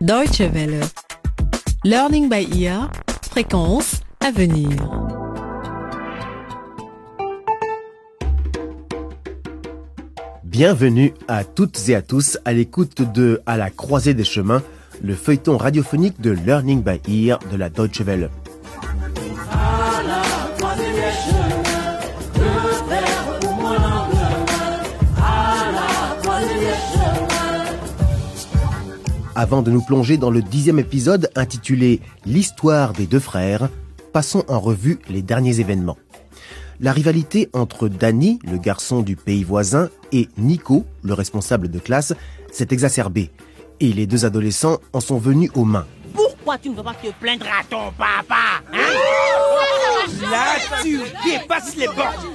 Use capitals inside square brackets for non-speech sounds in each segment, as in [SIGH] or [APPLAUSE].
Deutsche Welle. Learning by ear. Fréquence à venir. Bienvenue à toutes et à tous à l'écoute de À la croisée des chemins, le feuilleton radiophonique de Learning by Ear de la Deutsche Welle. Avant de nous plonger dans le dixième épisode intitulé L'histoire des deux frères, passons en revue les derniers événements. La rivalité entre Danny, le garçon du pays voisin, et Nico, le responsable de classe, s'est exacerbée. Et les deux adolescents en sont venus aux mains. Pourquoi tu ne vas pas te plaindre à ton papa hein? Là, tu dépasses les bornes.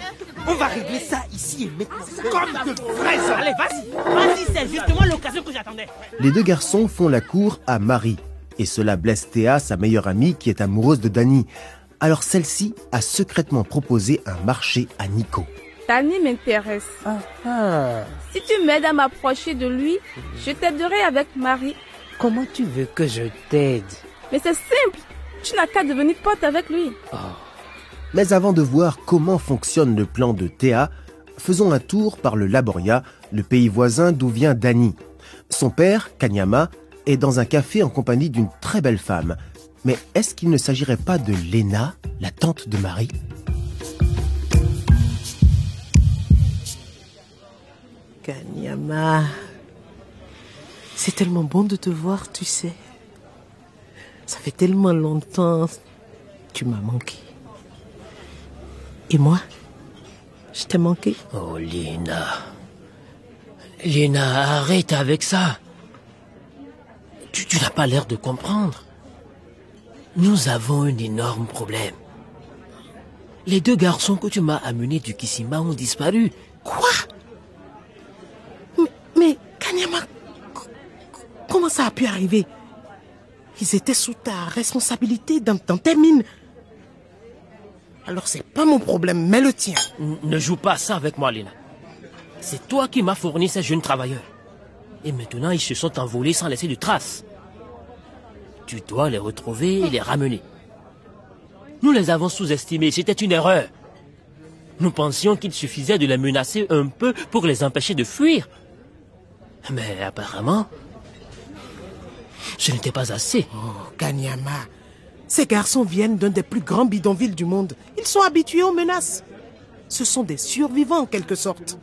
On va régler ça ici et maintenant, comme de vrais hommes. Allez, vas-y, vas-y, c'est justement l'occasion que j'attendais. Les deux garçons font la cour à Marie. Et cela blesse Théa, sa meilleure amie, qui est amoureuse de Danny. Alors celle-ci a secrètement proposé un marché à Nico. Danny m'intéresse. Si tu m'aides à m'approcher de lui, je t'aiderai avec Marie. Comment tu veux que je t'aide? Mais c'est simple. Tu n'as qu'à devenir pote avec lui. Mais avant de voir comment fonctionne le plan de Théa, faisons un tour par le Laboria, le pays voisin d'où vient Danny. Son père, Kanyama, est dans un café en compagnie d'une très belle femme. Mais est-ce qu'il ne s'agirait pas de Lena, la tante de Marie? Kanyama, c'est tellement bon de te voir, tu sais. Ça fait tellement longtemps. Tu m'as manqué. Et moi, je t'ai manqué. Oh, Lina. Lina, arrête avec ça. Tu, tu n'as pas l'air de comprendre. Nous avons un énorme problème. Les deux garçons que tu m'as amenés du Kisima ont disparu. Quoi? Mais, mais Kanyama, comment ça a pu arriver? Ils étaient sous ta responsabilité dans, dans tes mines. Alors c'est pas mon problème, mais le tien. Ne joue pas ça avec moi, Lina. C'est toi qui m'as fourni ces jeunes travailleurs. Et maintenant, ils se sont envolés sans laisser de traces. Tu dois les retrouver et les ramener. Nous les avons sous-estimés, c'était une erreur. Nous pensions qu'il suffisait de les menacer un peu pour les empêcher de fuir. Mais apparemment, ce n'était pas assez. Oh, Kanyama, ces garçons viennent d'un des plus grands bidonvilles du monde. Ils sont habitués aux menaces. Ce sont des survivants en quelque sorte.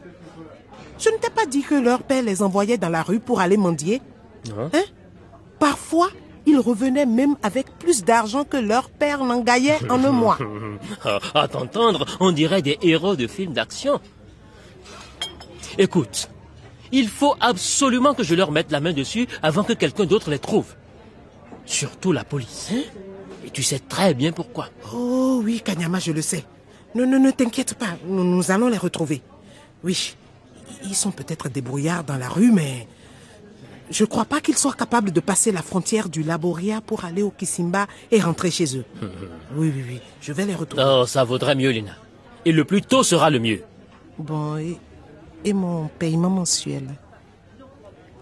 Je ne t'ai pas dit que leur père les envoyait dans la rue pour aller mendier Non. Hein? Parfois, ils revenaient même avec plus d'argent que leur père n'en gagnait en un mois. [LAUGHS] Ah, À t'entendre, on dirait des héros de films d'action. Écoute, il faut absolument que je leur mette la main dessus avant que quelqu'un d'autre les trouve. Surtout la police. Et tu sais très bien pourquoi. Oh oui, Kanyama, je le sais. Ne, ne, ne t'inquiète pas, nous, nous allons les retrouver. Oui, ils sont peut-être débrouillards dans la rue, mais je crois pas qu'ils soient capables de passer la frontière du Laboria pour aller au Kisimba et rentrer chez eux. [LAUGHS] Oui, oui, oui, je vais les retrouver. Oh, ça vaudrait mieux, Lina. Et le plus tôt sera le mieux. Bon, et, et mon paiement mensuel?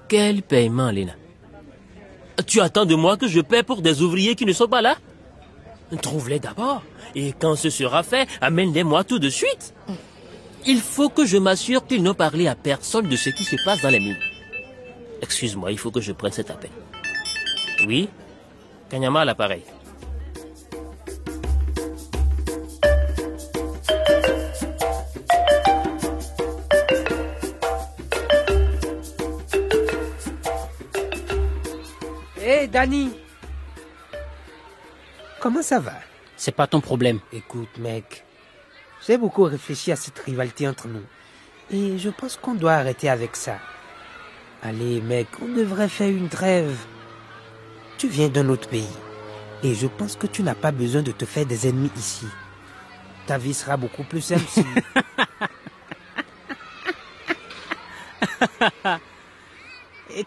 Quel paiement, Lina? Tu attends de moi que je paie pour des ouvriers qui ne sont pas là? Trouve-les d'abord. Et quand ce sera fait, amène-les-moi tout de suite. Il faut que je m'assure qu'ils n'ont parlé à personne de ce qui se passe dans les mines. Excuse-moi, il faut que je prenne cet appel. Oui Kanyama l'appareil. Hé, Danny Comment ça va? C'est pas ton problème. Écoute, mec, j'ai beaucoup réfléchi à cette rivalité entre nous. Et je pense qu'on doit arrêter avec ça. Allez, mec, on devrait faire une trêve. Tu viens d'un autre pays. Et je pense que tu n'as pas besoin de te faire des ennemis ici. Ta vie sera beaucoup plus simple si... [LAUGHS]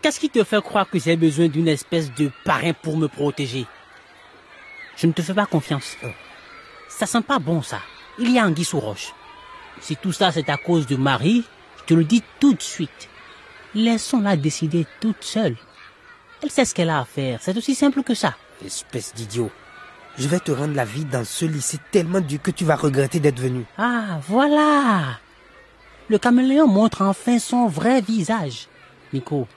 Qu'est-ce qui te fait croire que j'ai besoin d'une espèce de parrain pour me protéger? Je ne te fais pas confiance. Ça sent pas bon, ça. Il y a anguille sous roche. Si tout ça c'est à cause de Marie, je te le dis tout de suite. Laissons-la décider toute seule. Elle sait ce qu'elle a à faire. C'est aussi simple que ça. Espèce d'idiot. Je vais te rendre la vie dans ce lycée tellement dur que tu vas regretter d'être venu. Ah, voilà. Le caméléon montre enfin son vrai visage. Nico,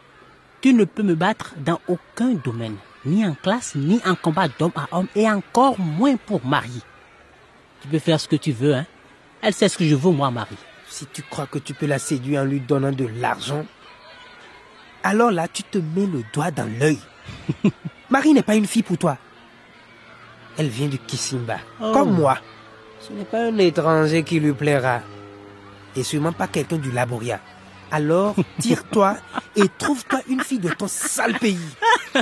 tu ne peux me battre dans aucun domaine, ni en classe, ni en combat d'homme à homme, et encore moins pour Marie. Tu peux faire ce que tu veux, hein. Elle sait ce que je veux, moi, Marie. Si tu crois que tu peux la séduire en lui donnant de l'argent, alors là, tu te mets le doigt dans l'œil. [LAUGHS] Marie n'est pas une fille pour toi. Elle vient du Kissimba, Oh. comme moi. Ce n'est pas un étranger qui lui plaira. Et sûrement pas quelqu'un du Laboria. Alors, [LAUGHS] tire-toi et trouve-toi une fille de ton sale pays. [LAUGHS]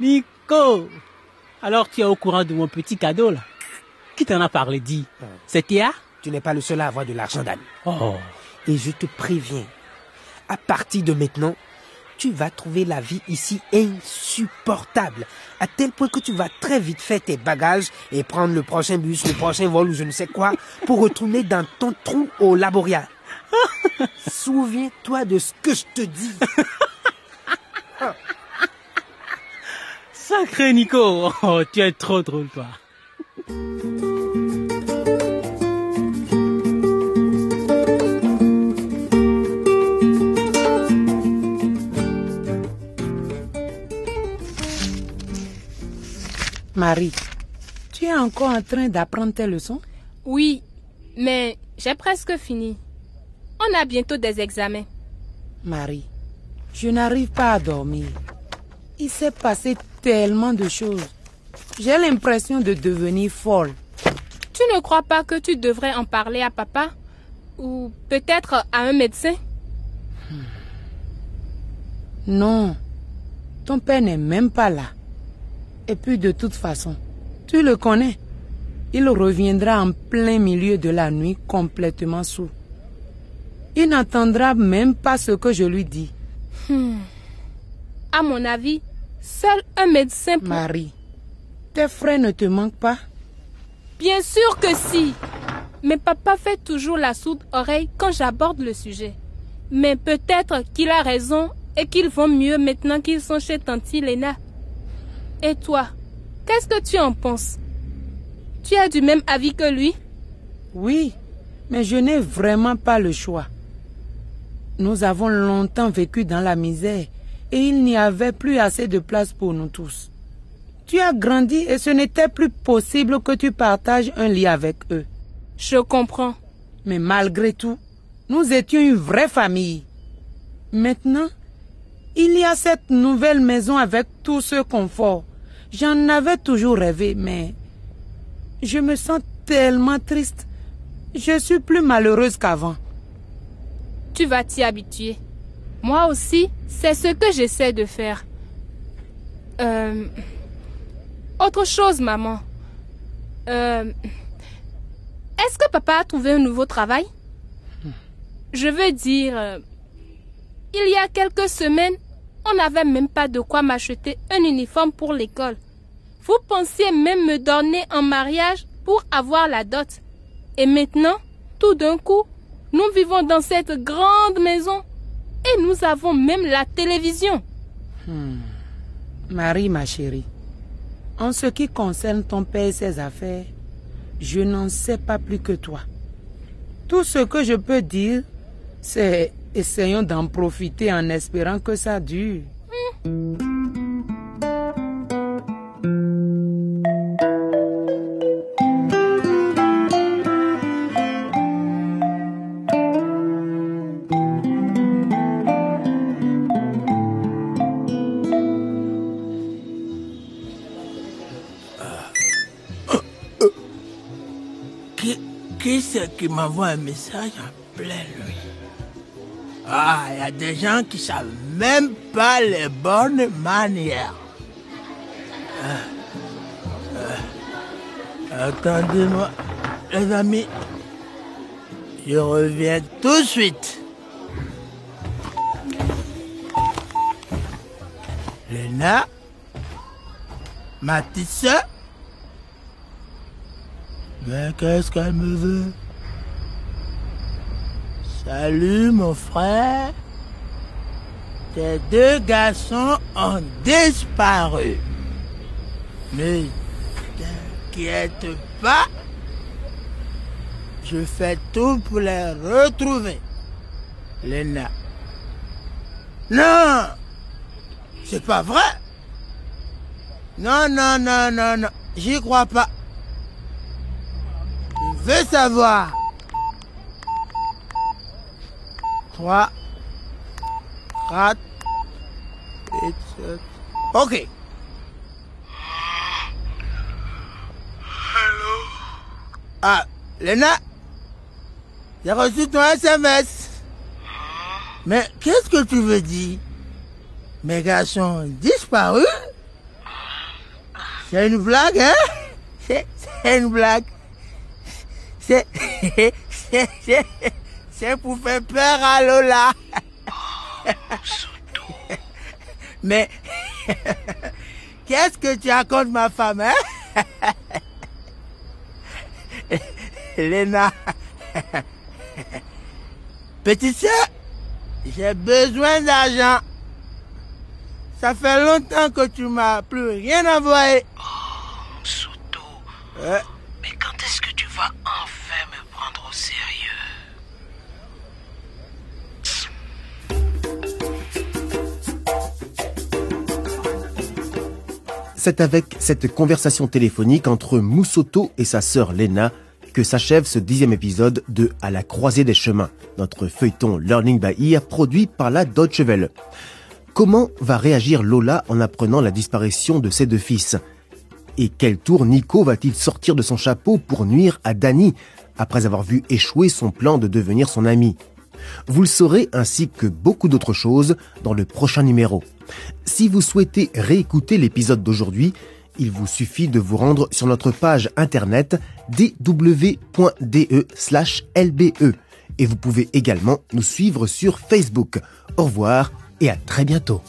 Nico Alors tu es au courant de mon petit cadeau, là Qui t'en a parlé, dis? C'est Théa Tu n'es pas le seul à avoir de l'argent, Dan. Oh. Et je te préviens, à partir de maintenant, tu vas trouver la vie ici insupportable, à tel point que tu vas très vite faire tes bagages et prendre le prochain bus, le prochain vol ou je ne sais quoi, pour retourner dans ton trou au Laboria. [LAUGHS] Souviens-toi de ce que je te dis. Sacré Nico Oh, tu es trop drôle, toi. Marie, tu es encore en train d'apprendre tes leçons? Oui, mais j'ai presque fini. On a bientôt des examens. Marie, je n'arrive pas à dormir. Il s'est passé tellement de choses. J'ai l'impression de devenir folle. Tu ne crois pas que tu devrais en parler à papa Ou peut-être à un médecin? Non, ton père n'est même pas là. Et puis de toute façon, tu le connais. Il reviendra en plein milieu de la nuit complètement sourd. Il n'entendra même pas ce que je lui dis. À mon avis, seul un médecin. Marie, tes frères ne te manquent pas Bien sûr que si. Mais papa fait toujours la sourde oreille quand j'aborde le sujet. Mais peut-être qu'il a raison et qu'ils vont mieux maintenant qu'ils sont chez Tanti Lena. Et toi, qu'est-ce que tu en penses? Tu es du même avis que lui? Oui, mais je n'ai vraiment pas le choix. Nous avons longtemps vécu dans la misère et il n'y avait plus assez de place pour nous tous. Tu as grandi et ce n'était plus possible que tu partages un lit avec eux. Je comprends. Mais malgré tout, nous étions une vraie famille. Maintenant, il y a cette nouvelle maison avec tout ce confort. J'en avais toujours rêvé, mais je me sens tellement triste. Je suis plus malheureuse qu'avant. Tu vas t'y habituer. Moi aussi, c'est ce que j'essaie de faire. Euh... Autre chose, maman. Euh... Est-ce que papa a trouvé un nouveau travail? Je veux dire, euh, il y a quelques semaines, on n'avait même pas de quoi m'acheter un uniforme pour l'école. Vous pensiez même me donner en mariage pour avoir la dot. Et maintenant, tout d'un coup, nous vivons dans cette grande maison et nous avons même la télévision. Marie, ma chérie, en ce qui concerne ton père et ses affaires, je n'en sais pas plus que toi. Tout ce que je peux dire, c'est essayons d'en profiter en espérant que ça dure. Qui, qui c'est qui m'envoie un message en pleine nuit Ah, il y a des gens qui savent même pas les bonnes manières. Ah, ah, Attendez-moi, les amis. Je reviens tout de suite. Léna, ma petite sœur, mais qu'est-ce qu'elle me veut? Salut mon frère. tes deux garçons ont disparu. Ne t'inquiète pas. Je fais tout pour les retrouver. Lena. Non C'est pas vrai? Non, non, non, non, non. J'y crois pas. Je veux savoir. 3, 4, 8, 7. Ok. Ah, Lena, j'ai reçu ton SMS. Mais qu'est-ce que tu veux dire? Mes garçons ont disparu C'est une blague, hein? [LAUGHS] C'est une blague. C'est... c'est- pour faire peur à Lola. Mais... Qu'est-ce que tu as contre ma femme, hein? Lena. Petite sœur, j'ai besoin d'argent. Ça fait longtemps que tu m'as plus rien envoyé. Soto, Euh, C'est avec cette conversation téléphonique entre Moussoto et sa sœur Lena que s'achève ce dixième épisode de À la croisée des chemins, notre feuilleton Learning by Ear produit par la Deutsche Welle. Comment va réagir Lola en apprenant la disparition de ses deux fils? Et quel tour Nico va-t-il sortir de son chapeau pour nuire à Danny après avoir vu échouer son plan de devenir son ami? Vous le saurez ainsi que beaucoup d'autres choses dans le prochain numéro. Si vous souhaitez réécouter l'épisode d'aujourd'hui, il vous suffit de vous rendre sur notre page internet dw.de/lbe et vous pouvez également nous suivre sur Facebook. Au revoir et à très bientôt.